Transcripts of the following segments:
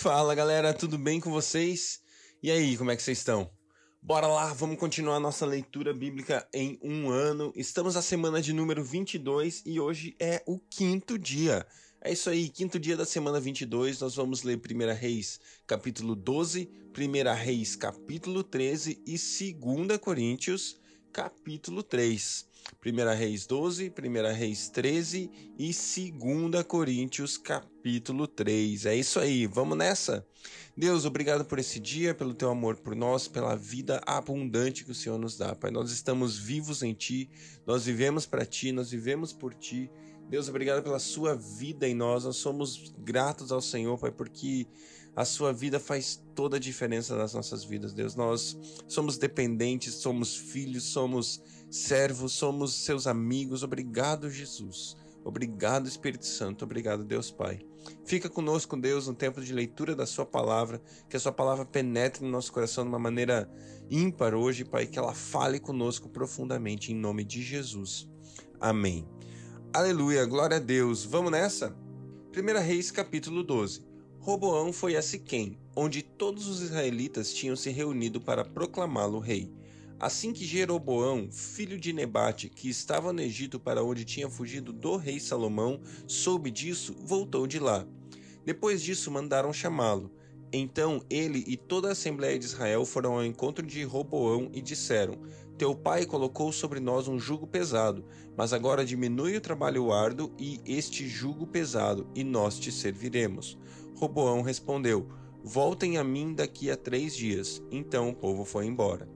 Fala galera, tudo bem com vocês? E aí, como é que vocês estão? Bora lá, vamos continuar nossa leitura bíblica em um ano. Estamos na semana de número 22 e hoje é o quinto dia. É isso aí, quinto dia da semana 22, nós vamos ler 1 Reis capítulo 12, 1 Reis capítulo 13 e 2 Coríntios capítulo 3. 1 Reis 12, 1 Reis 13 e 2 Coríntios capítulo 3. É isso aí, vamos nessa? Deus, obrigado por esse dia, pelo teu amor por nós, pela vida abundante que o Senhor nos dá. Pai, nós estamos vivos em Ti, nós vivemos para Ti, nós vivemos por Ti. Deus, obrigado pela sua vida em nós. Nós somos gratos ao Senhor, Pai, porque a sua vida faz toda a diferença nas nossas vidas, Deus. Nós somos dependentes, somos filhos, somos servos, somos seus amigos. Obrigado, Jesus. Obrigado, Espírito Santo. Obrigado, Deus Pai. Fica conosco, Deus, no tempo de leitura da Sua palavra, que a Sua palavra penetre no nosso coração de uma maneira ímpar hoje, Pai, que ela fale conosco profundamente, em nome de Jesus. Amém. Aleluia, glória a Deus. Vamos nessa? 1 Reis, capítulo 12. Roboão foi a Siquém, onde todos os israelitas tinham se reunido para proclamá-lo rei. Assim que Jeroboão, filho de Nebate, que estava no Egito para onde tinha fugido do rei Salomão, soube disso, voltou de lá. Depois disso mandaram chamá-lo. Então ele e toda a Assembleia de Israel foram ao encontro de Roboão e disseram: Teu pai colocou sobre nós um jugo pesado, mas agora diminui o trabalho árduo e este jugo pesado, e nós te serviremos. Roboão respondeu: Voltem a mim daqui a três dias. Então o povo foi embora.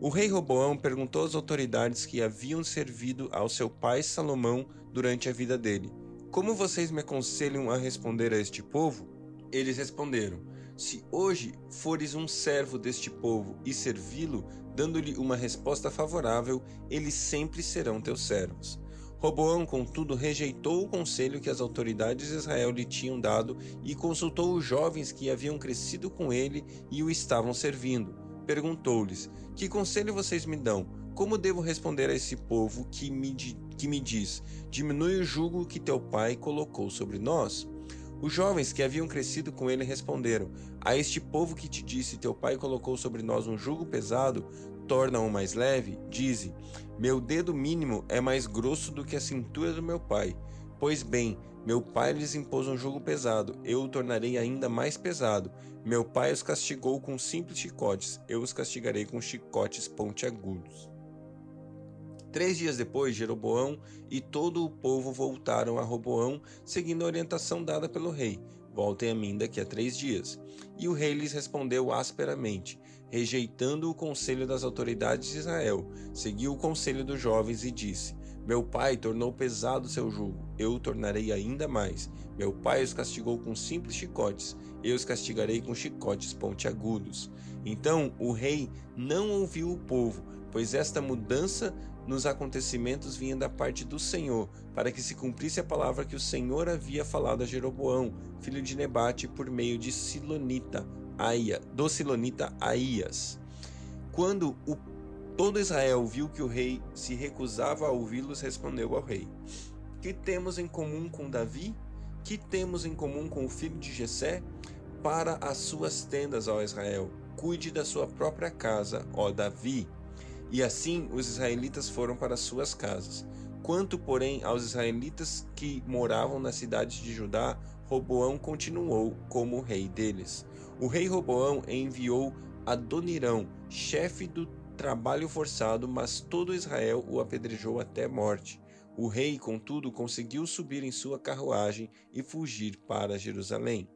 O rei Roboão perguntou às autoridades que haviam servido ao seu pai Salomão durante a vida dele: Como vocês me aconselham a responder a este povo? Eles responderam: Se hoje fores um servo deste povo e servi-lo, dando-lhe uma resposta favorável, eles sempre serão teus servos. Roboão, contudo, rejeitou o conselho que as autoridades de Israel lhe tinham dado e consultou os jovens que haviam crescido com ele e o estavam servindo perguntou-lhes: Que conselho vocês me dão? Como devo responder a esse povo que me, que me diz: Diminui o jugo que teu pai colocou sobre nós? Os jovens que haviam crescido com ele responderam: A este povo que te disse: Teu pai colocou sobre nós um jugo pesado, torna-o mais leve? Dize: Meu dedo mínimo é mais grosso do que a cintura do meu pai. Pois bem, meu pai lhes impôs um jugo pesado, eu o tornarei ainda mais pesado. Meu pai os castigou com simples chicotes, eu os castigarei com chicotes pontiagudos. Três dias depois, Jeroboão e todo o povo voltaram a Roboão, seguindo a orientação dada pelo rei. Voltem a mim daqui a três dias. E o rei lhes respondeu asperamente, rejeitando o conselho das autoridades de Israel. Seguiu o conselho dos jovens e disse: meu pai tornou pesado seu jugo, eu o tornarei ainda mais. Meu pai os castigou com simples chicotes, eu os castigarei com chicotes pontiagudos. Então o rei não ouviu o povo, pois esta mudança nos acontecimentos vinha da parte do Senhor, para que se cumprisse a palavra que o Senhor havia falado a Jeroboão, filho de Nebate, por meio de Silonita, Aia, do Silonita Aías. Quando o Todo Israel viu que o rei se recusava a ouvi-los, respondeu ao rei: Que temos em comum com Davi? Que temos em comum com o filho de Jessé? Para as suas tendas, ó Israel, cuide da sua própria casa, ó Davi. E assim os israelitas foram para suas casas. Quanto, porém, aos israelitas que moravam na cidade de Judá, Roboão continuou como rei deles. O rei Roboão enviou Adonirão, chefe do trabalho forçado, mas todo Israel o apedrejou até morte. O rei, contudo, conseguiu subir em sua carruagem e fugir para Jerusalém.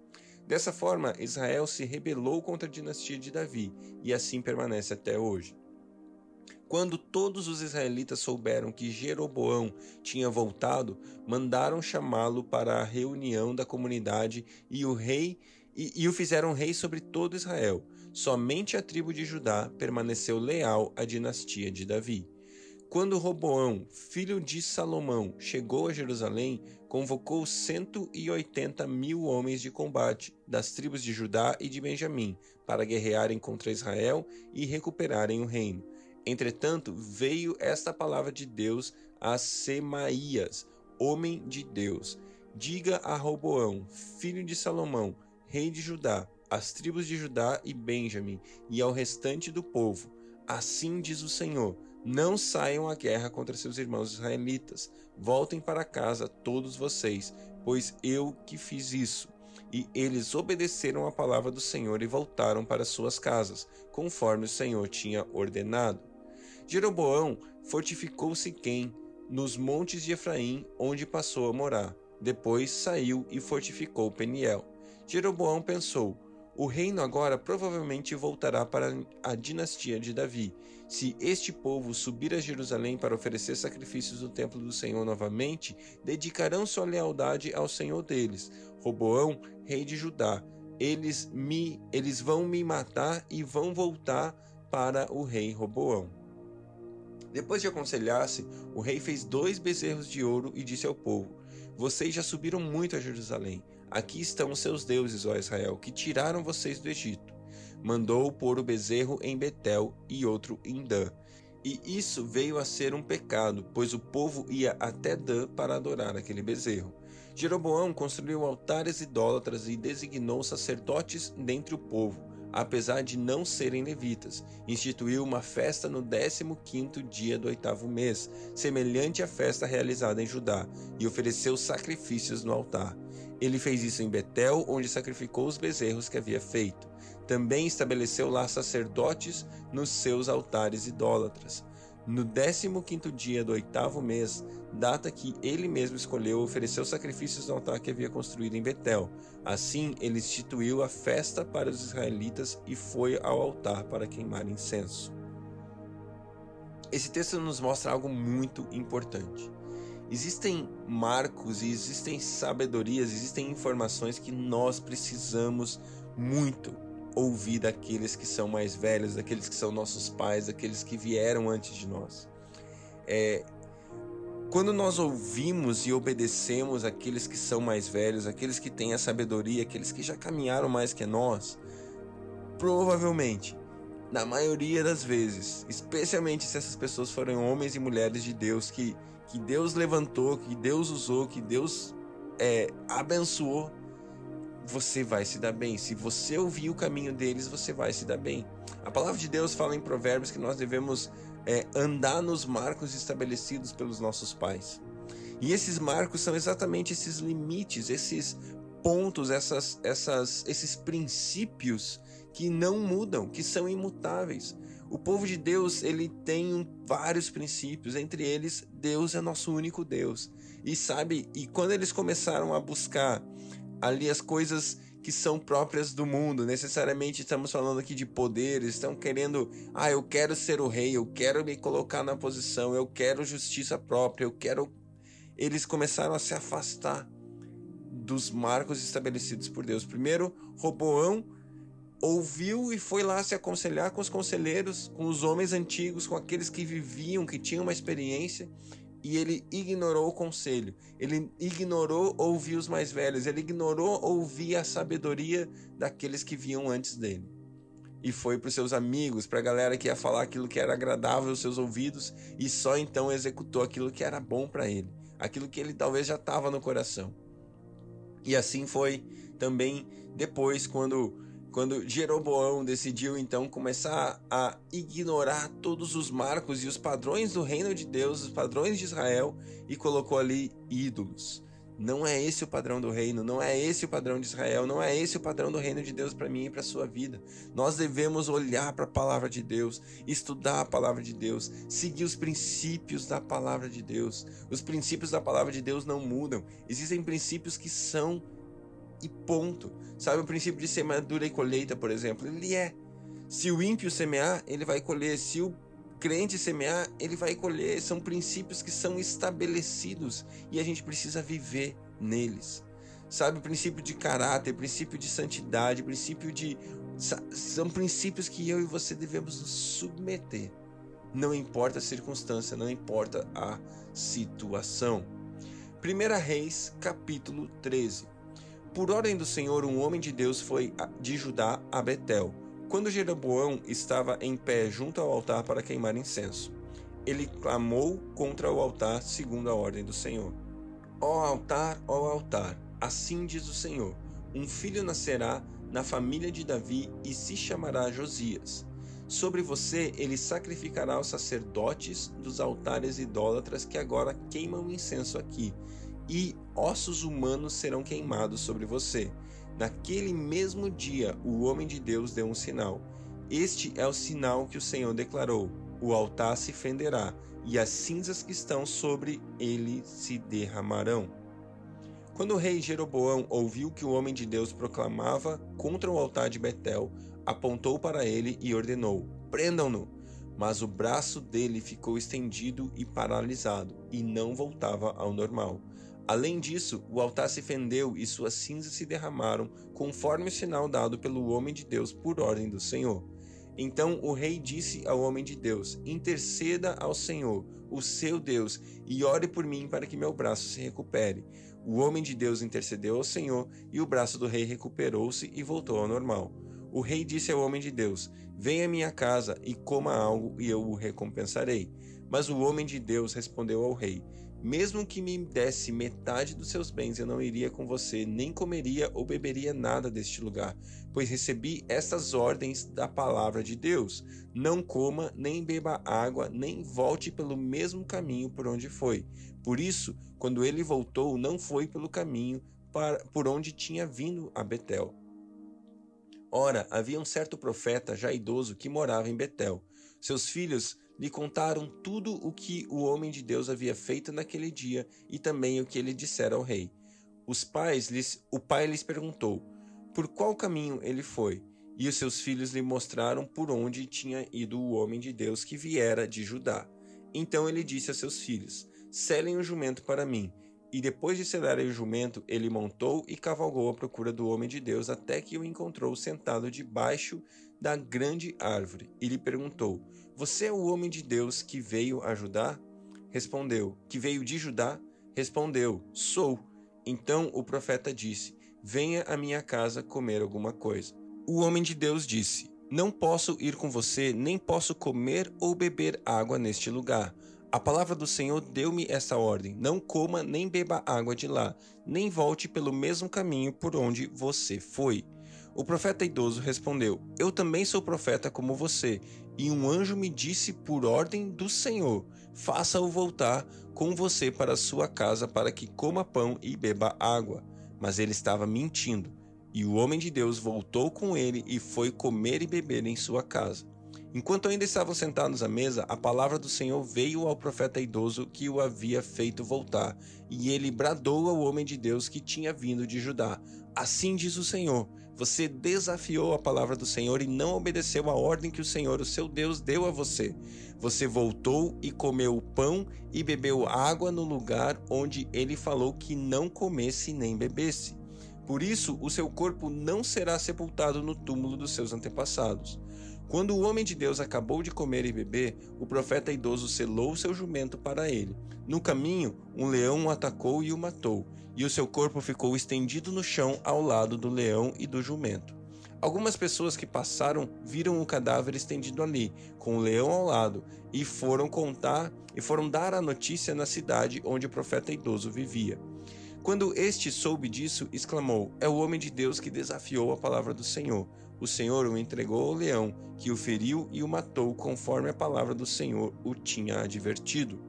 Dessa forma, Israel se rebelou contra a dinastia de Davi e assim permanece até hoje. Quando todos os israelitas souberam que Jeroboão tinha voltado, mandaram chamá-lo para a reunião da comunidade e o rei e, e o fizeram rei sobre todo Israel. Somente a tribo de Judá permaneceu leal à dinastia de Davi. Quando Roboão, filho de Salomão, chegou a Jerusalém, convocou 180 mil homens de combate das tribos de Judá e de Benjamim para guerrearem contra Israel e recuperarem o reino. Entretanto, veio esta palavra de Deus a Semaías, homem de Deus: Diga a Roboão, filho de Salomão, rei de Judá, às tribos de Judá e Benjamim, e ao restante do povo: Assim diz o Senhor: Não saiam à guerra contra seus irmãos israelitas. Voltem para casa, todos vocês, pois eu que fiz isso. E eles obedeceram a palavra do Senhor e voltaram para suas casas, conforme o Senhor tinha ordenado. Jeroboão fortificou Siquém, nos montes de Efraim, onde passou a morar. Depois saiu e fortificou Peniel. Jeroboão pensou: o reino agora provavelmente voltará para a dinastia de Davi. Se este povo subir a Jerusalém para oferecer sacrifícios no templo do Senhor novamente, dedicarão sua lealdade ao Senhor deles, Roboão, rei de Judá. Eles me eles vão me matar e vão voltar para o rei Roboão. Depois de aconselhar-se, o rei fez dois bezerros de ouro e disse ao povo: Vocês já subiram muito a Jerusalém. Aqui estão os seus deuses, ó Israel, que tiraram vocês do Egito. Mandou pôr o bezerro em Betel e outro em Dan. E isso veio a ser um pecado, pois o povo ia até Dan para adorar aquele bezerro. Jeroboão construiu altares idólatras e designou sacerdotes dentre o povo, apesar de não serem levitas. Instituiu uma festa no 15º dia do oitavo mês, semelhante à festa realizada em Judá, e ofereceu sacrifícios no altar. Ele fez isso em Betel, onde sacrificou os bezerros que havia feito. Também estabeleceu lá sacerdotes nos seus altares idólatras. No décimo quinto dia do oitavo mês, data que ele mesmo escolheu, ofereceu sacrifícios no altar que havia construído em Betel. Assim, ele instituiu a festa para os israelitas e foi ao altar para queimar incenso. Esse texto nos mostra algo muito importante. Existem marcos e existem sabedorias, existem informações que nós precisamos muito ouvir daqueles que são mais velhos, daqueles que são nossos pais, daqueles que vieram antes de nós. É, quando nós ouvimos e obedecemos aqueles que são mais velhos, aqueles que têm a sabedoria, aqueles que já caminharam mais que nós, provavelmente, na maioria das vezes, especialmente se essas pessoas forem homens e mulheres de Deus que que Deus levantou, que Deus usou, que Deus é, abençoou, você vai se dar bem. Se você ouvir o caminho deles, você vai se dar bem. A palavra de Deus fala em Provérbios que nós devemos é, andar nos marcos estabelecidos pelos nossos pais. E esses marcos são exatamente esses limites, esses pontos, essas, essas, esses princípios que não mudam, que são imutáveis. O povo de Deus, ele tem vários princípios, entre eles, Deus é nosso único Deus. E sabe, e quando eles começaram a buscar ali as coisas que são próprias do mundo, necessariamente estamos falando aqui de poderes, estão querendo, ah, eu quero ser o rei, eu quero me colocar na posição, eu quero justiça própria, eu quero. Eles começaram a se afastar dos marcos estabelecidos por Deus. Primeiro, Roboão ouviu e foi lá se aconselhar com os conselheiros, com os homens antigos, com aqueles que viviam, que tinham uma experiência, e ele ignorou o conselho. Ele ignorou ouvir os mais velhos, ele ignorou ouvir a sabedoria daqueles que vinham antes dele. E foi para os seus amigos, para a galera que ia falar aquilo que era agradável aos seus ouvidos, e só então executou aquilo que era bom para ele, aquilo que ele talvez já estava no coração. E assim foi também depois, quando quando Jeroboão decidiu então começar a ignorar todos os marcos e os padrões do reino de Deus, os padrões de Israel, e colocou ali ídolos. Não é esse o padrão do reino, não é esse o padrão de Israel, não é esse o padrão do reino de Deus para mim e para sua vida. Nós devemos olhar para a palavra de Deus, estudar a palavra de Deus, seguir os princípios da palavra de Deus. Os princípios da palavra de Deus não mudam. Existem princípios que são e ponto. Sabe o princípio de semeadura e colheita, por exemplo? Ele é. Se o ímpio semear, ele vai colher. Se o crente semear, ele vai colher. São princípios que são estabelecidos e a gente precisa viver neles. Sabe, o princípio de caráter, princípio de santidade, princípio de. São princípios que eu e você devemos nos submeter. Não importa a circunstância, não importa a situação. 1 Reis, capítulo 13. Por ordem do Senhor, um homem de Deus foi de Judá a Betel, quando Jeroboão estava em pé junto ao altar para queimar incenso. Ele clamou contra o altar segundo a ordem do Senhor. Ó altar, ó altar, assim diz o Senhor: Um filho nascerá na família de Davi e se chamará Josias. Sobre você ele sacrificará os sacerdotes dos altares idólatras que agora queimam incenso aqui, e ossos humanos serão queimados sobre você. Naquele mesmo dia, o homem de Deus deu um sinal. Este é o sinal que o Senhor declarou: o altar se fenderá, e as cinzas que estão sobre ele se derramarão. Quando o rei Jeroboão ouviu que o homem de Deus proclamava contra o altar de Betel, apontou para ele e ordenou: Prendam-no! Mas o braço dele ficou estendido e paralisado, e não voltava ao normal. Além disso, o altar se fendeu e suas cinzas se derramaram, conforme o sinal dado pelo homem de Deus por ordem do Senhor. Então o rei disse ao homem de Deus: Interceda ao Senhor, o seu Deus, e ore por mim para que meu braço se recupere. O homem de Deus intercedeu ao Senhor e o braço do rei recuperou-se e voltou ao normal. O rei disse ao homem de Deus: Venha à minha casa e coma algo e eu o recompensarei. Mas o homem de Deus respondeu ao rei: mesmo que me desse metade dos seus bens, eu não iria com você, nem comeria ou beberia nada deste lugar, pois recebi estas ordens da palavra de Deus: não coma, nem beba água, nem volte pelo mesmo caminho por onde foi. Por isso, quando ele voltou, não foi pelo caminho para, por onde tinha vindo a Betel. Ora, havia um certo profeta já idoso que morava em Betel. Seus filhos lhe contaram tudo o que o homem de Deus havia feito naquele dia e também o que ele dissera ao rei. Os pais lhes, o pai lhes perguntou por qual caminho ele foi, e os seus filhos lhe mostraram por onde tinha ido o homem de Deus que viera de Judá. Então ele disse a seus filhos: Selem o jumento para mim. E depois de selarem o jumento, ele montou e cavalgou à procura do homem de Deus até que o encontrou sentado debaixo da grande árvore. E lhe perguntou: você é o homem de Deus que veio ajudar? Respondeu: Que veio de Judá? Respondeu: Sou. Então o profeta disse: Venha à minha casa comer alguma coisa. O homem de Deus disse: Não posso ir com você, nem posso comer ou beber água neste lugar. A palavra do Senhor deu-me essa ordem: Não coma nem beba água de lá, nem volte pelo mesmo caminho por onde você foi. O profeta idoso respondeu: Eu também sou profeta como você, e um anjo me disse por ordem do Senhor: Faça-o voltar com você para sua casa para que coma pão e beba água. Mas ele estava mentindo. E o homem de Deus voltou com ele e foi comer e beber em sua casa. Enquanto ainda estavam sentados à mesa, a palavra do Senhor veio ao profeta idoso que o havia feito voltar, e ele bradou ao homem de Deus que tinha vindo de Judá: Assim diz o Senhor: Você desafiou a palavra do Senhor e não obedeceu a ordem que o Senhor, o seu Deus, deu a você. Você voltou e comeu pão e bebeu água no lugar onde ele falou que não comesse nem bebesse. Por isso, o seu corpo não será sepultado no túmulo dos seus antepassados. Quando o homem de Deus acabou de comer e beber, o profeta idoso selou seu jumento para ele. No caminho, um leão o atacou e o matou, e o seu corpo ficou estendido no chão ao lado do leão e do jumento. Algumas pessoas que passaram viram o cadáver estendido ali, com o leão ao lado, e foram contar e foram dar a notícia na cidade onde o profeta idoso vivia. Quando este soube disso, exclamou: É o homem de Deus que desafiou a palavra do Senhor o Senhor o entregou ao leão, que o feriu e o matou, conforme a palavra do Senhor o tinha advertido.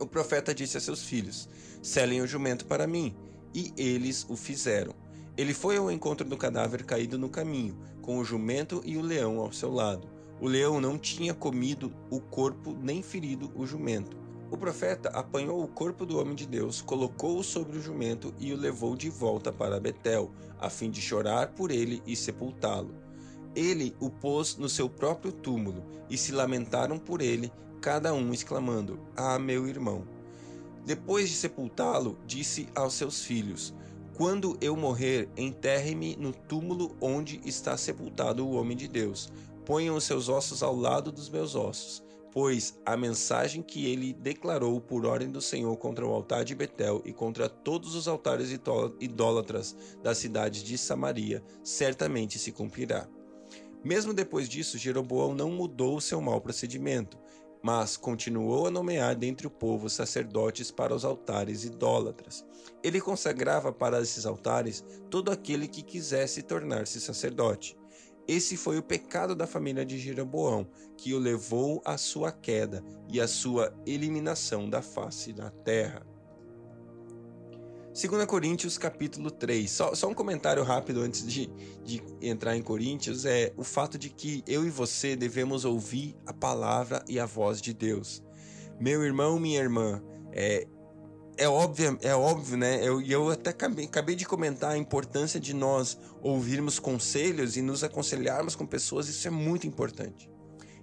O profeta disse a seus filhos: Selem o jumento para mim. E eles o fizeram. Ele foi ao encontro do cadáver caído no caminho, com o jumento e o leão ao seu lado. O leão não tinha comido o corpo nem ferido o jumento. O profeta apanhou o corpo do homem de Deus, colocou-o sobre o jumento e o levou de volta para Betel, a fim de chorar por ele e sepultá-lo. Ele o pôs no seu próprio túmulo, e se lamentaram por ele, cada um exclamando: Ah, meu irmão! Depois de sepultá-lo, disse aos seus filhos: Quando eu morrer, enterre-me no túmulo onde está sepultado o homem de Deus. Ponham os seus ossos ao lado dos meus ossos pois a mensagem que ele declarou por ordem do Senhor contra o altar de Betel e contra todos os altares idólatras das cidades de Samaria certamente se cumprirá. Mesmo depois disso, Jeroboão não mudou o seu mau procedimento. Mas continuou a nomear dentre o povo sacerdotes para os altares idólatras. Ele consagrava para esses altares todo aquele que quisesse tornar-se sacerdote. Esse foi o pecado da família de Jeroboão, que o levou à sua queda e à sua eliminação da face da terra. 2 Coríntios capítulo 3. Só, só, um comentário rápido antes de, de entrar em Coríntios é o fato de que eu e você devemos ouvir a palavra e a voz de Deus. Meu irmão, minha irmã, é, é óbvio, é óbvio, né? Eu, eu até acabei, acabei de comentar a importância de nós ouvirmos conselhos e nos aconselharmos com pessoas, isso é muito importante.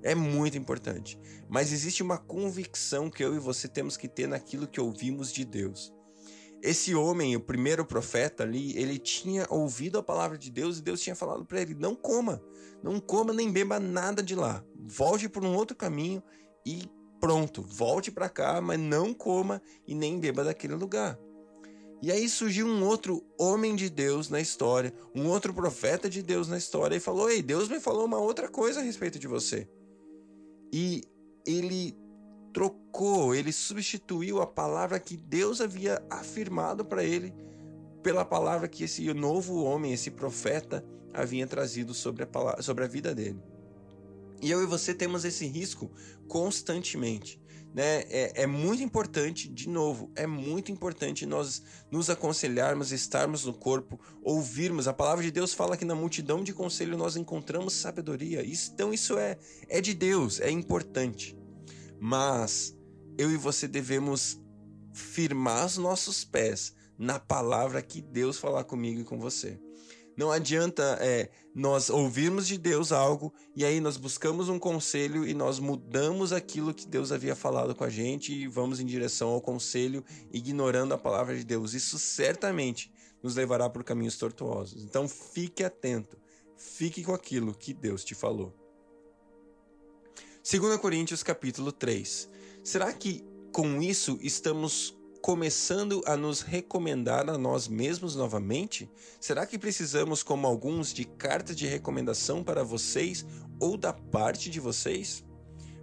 É muito importante. Mas existe uma convicção que eu e você temos que ter naquilo que ouvimos de Deus. Esse homem, o primeiro profeta ali, ele tinha ouvido a palavra de Deus e Deus tinha falado para ele: não coma, não coma nem beba nada de lá. Volte por um outro caminho e pronto, volte para cá, mas não coma e nem beba daquele lugar. E aí surgiu um outro homem de Deus na história, um outro profeta de Deus na história e falou: Ei, Deus me falou uma outra coisa a respeito de você. E ele trocou, ele substituiu a palavra que Deus havia afirmado para ele pela palavra que esse novo homem, esse profeta, havia trazido sobre a, palavra, sobre a vida dele. E eu e você temos esse risco constantemente. Né? É, é, muito importante, de novo, é muito importante nós nos aconselharmos, estarmos no corpo, ouvirmos. A palavra de Deus fala que na multidão de conselho nós encontramos sabedoria. então isso é, é de Deus, é importante. Mas eu e você devemos firmar os nossos pés na palavra que Deus falar comigo e com você. Não adianta é, nós ouvirmos de Deus algo e aí nós buscamos um conselho e nós mudamos aquilo que Deus havia falado com a gente e vamos em direção ao conselho, ignorando a palavra de Deus. Isso certamente nos levará por caminhos tortuosos. Então fique atento, fique com aquilo que Deus te falou. 2 Coríntios capítulo 3. Será que com isso estamos começando a nos recomendar a nós mesmos novamente? Será que precisamos, como alguns, de carta de recomendação para vocês ou da parte de vocês?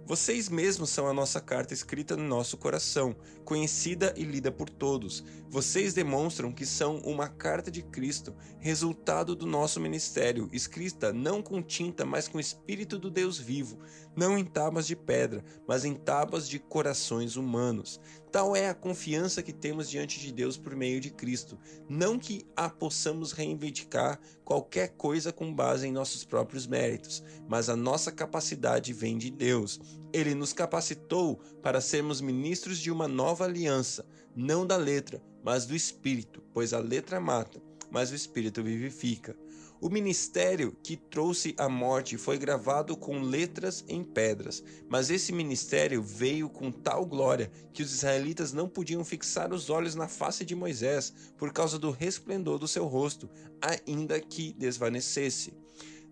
Vocês mesmos são a nossa carta escrita no nosso coração, conhecida e lida por todos. Vocês demonstram que são uma carta de Cristo, resultado do nosso ministério, escrita não com tinta, mas com o Espírito do Deus vivo, não em tábuas de pedra, mas em tábuas de corações humanos. Tal é a confiança que temos diante de Deus por meio de Cristo. Não que a possamos reivindicar qualquer coisa com base em nossos próprios méritos, mas a nossa capacidade vem de Deus. Ele nos capacitou para sermos ministros de uma nova aliança, não da letra, mas do Espírito, pois a letra mata, mas o Espírito vivifica. O ministério que trouxe a morte foi gravado com letras em pedras, mas esse ministério veio com tal glória que os israelitas não podiam fixar os olhos na face de Moisés por causa do resplendor do seu rosto, ainda que desvanecesse.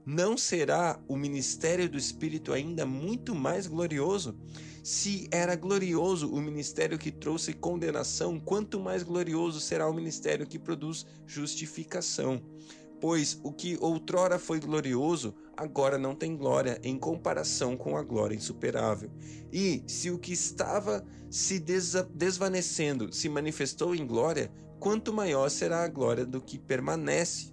Não será o ministério do Espírito ainda muito mais glorioso? Se era glorioso o ministério que trouxe condenação, quanto mais glorioso será o ministério que produz justificação pois o que outrora foi glorioso, agora não tem glória em comparação com a glória insuperável. E se o que estava se desvanecendo se manifestou em glória, quanto maior será a glória do que permanece.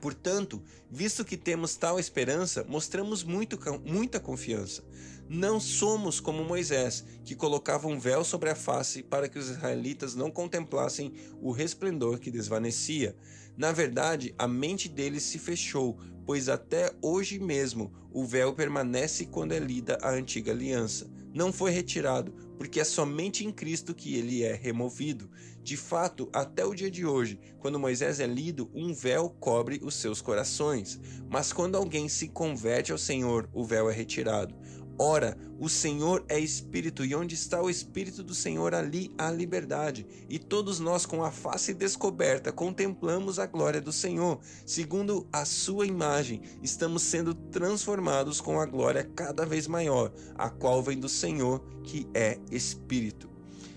Portanto, visto que temos tal esperança, mostramos muito, muita confiança. Não somos como Moisés, que colocava um véu sobre a face para que os israelitas não contemplassem o resplendor que desvanecia. Na verdade, a mente deles se fechou, pois até hoje mesmo o véu permanece quando é lida a antiga aliança. Não foi retirado, porque é somente em Cristo que ele é removido. De fato, até o dia de hoje, quando Moisés é lido, um véu cobre os seus corações. Mas quando alguém se converte ao Senhor, o véu é retirado. Ora, o Senhor é Espírito, e onde está o Espírito do Senhor, ali há liberdade. E todos nós, com a face descoberta, contemplamos a glória do Senhor. Segundo a sua imagem, estamos sendo transformados com a glória cada vez maior, a qual vem do Senhor, que é Espírito.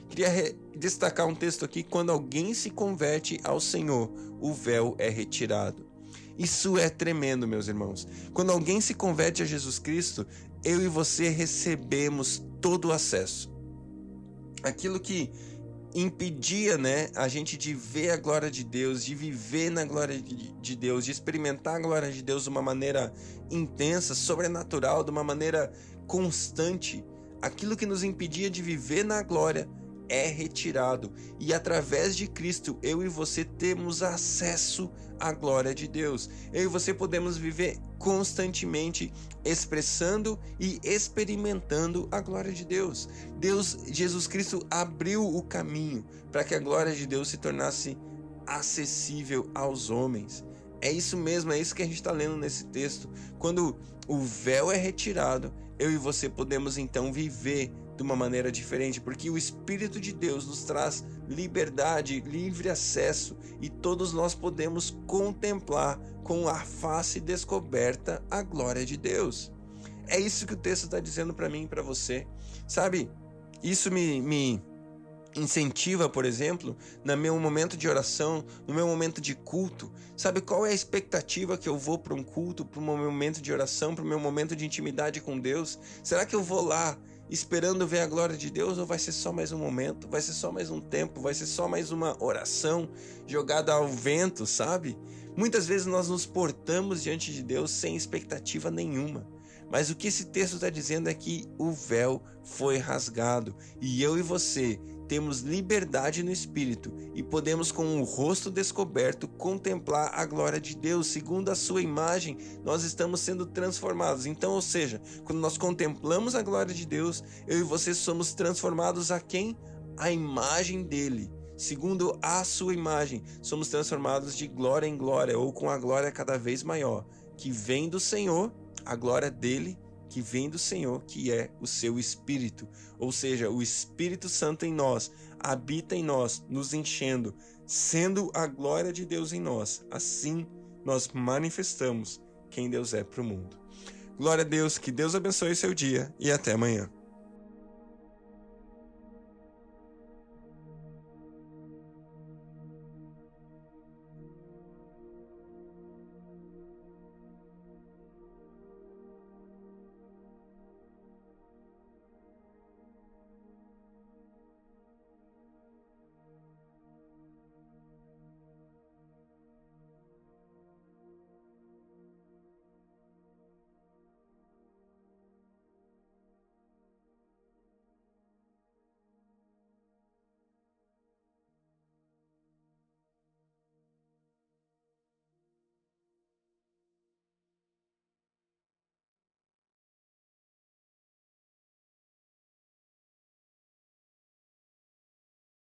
Queria destacar um texto aqui: quando alguém se converte ao Senhor, o véu é retirado. Isso é tremendo, meus irmãos. Quando alguém se converte a Jesus Cristo, eu e você recebemos todo o acesso. Aquilo que impedia, né, a gente de ver a glória de Deus, de viver na glória de Deus, de experimentar a glória de Deus de uma maneira intensa, sobrenatural, de uma maneira constante. Aquilo que nos impedia de viver na glória é retirado e através de Cristo eu e você temos acesso à glória de Deus. Eu e você podemos viver constantemente expressando e experimentando a glória de Deus. Deus, Jesus Cristo abriu o caminho para que a glória de Deus se tornasse acessível aos homens. É isso mesmo, é isso que a gente está lendo nesse texto. Quando o véu é retirado, eu e você podemos então viver de uma maneira diferente, porque o Espírito de Deus nos traz liberdade, livre acesso e todos nós podemos contemplar com a face descoberta a glória de Deus. É isso que o texto está dizendo para mim e para você. Sabe, isso me, me incentiva, por exemplo, no meu momento de oração, no meu momento de culto. Sabe qual é a expectativa que eu vou para um culto, para um momento de oração, para o meu momento de intimidade com Deus? Será que eu vou lá esperando ver a glória de Deus ou vai ser só mais um momento, vai ser só mais um tempo, vai ser só mais uma oração jogada ao vento, sabe? Muitas vezes nós nos portamos diante de Deus sem expectativa nenhuma. Mas o que esse texto está dizendo é que o véu foi rasgado e eu e você temos liberdade no espírito e podemos, com o rosto descoberto, contemplar a glória de Deus. Segundo a sua imagem, nós estamos sendo transformados. Então, ou seja, quando nós contemplamos a glória de Deus, eu e você somos transformados a quem? A imagem dele. Segundo a sua imagem, somos transformados de glória em glória, ou com a glória cada vez maior, que vem do Senhor, a glória dele que vem do Senhor, que é o seu Espírito. Ou seja, o Espírito Santo em nós, habita em nós, nos enchendo, sendo a glória de Deus em nós. Assim nós manifestamos quem Deus é para o mundo. Glória a Deus, que Deus abençoe seu dia e até amanhã.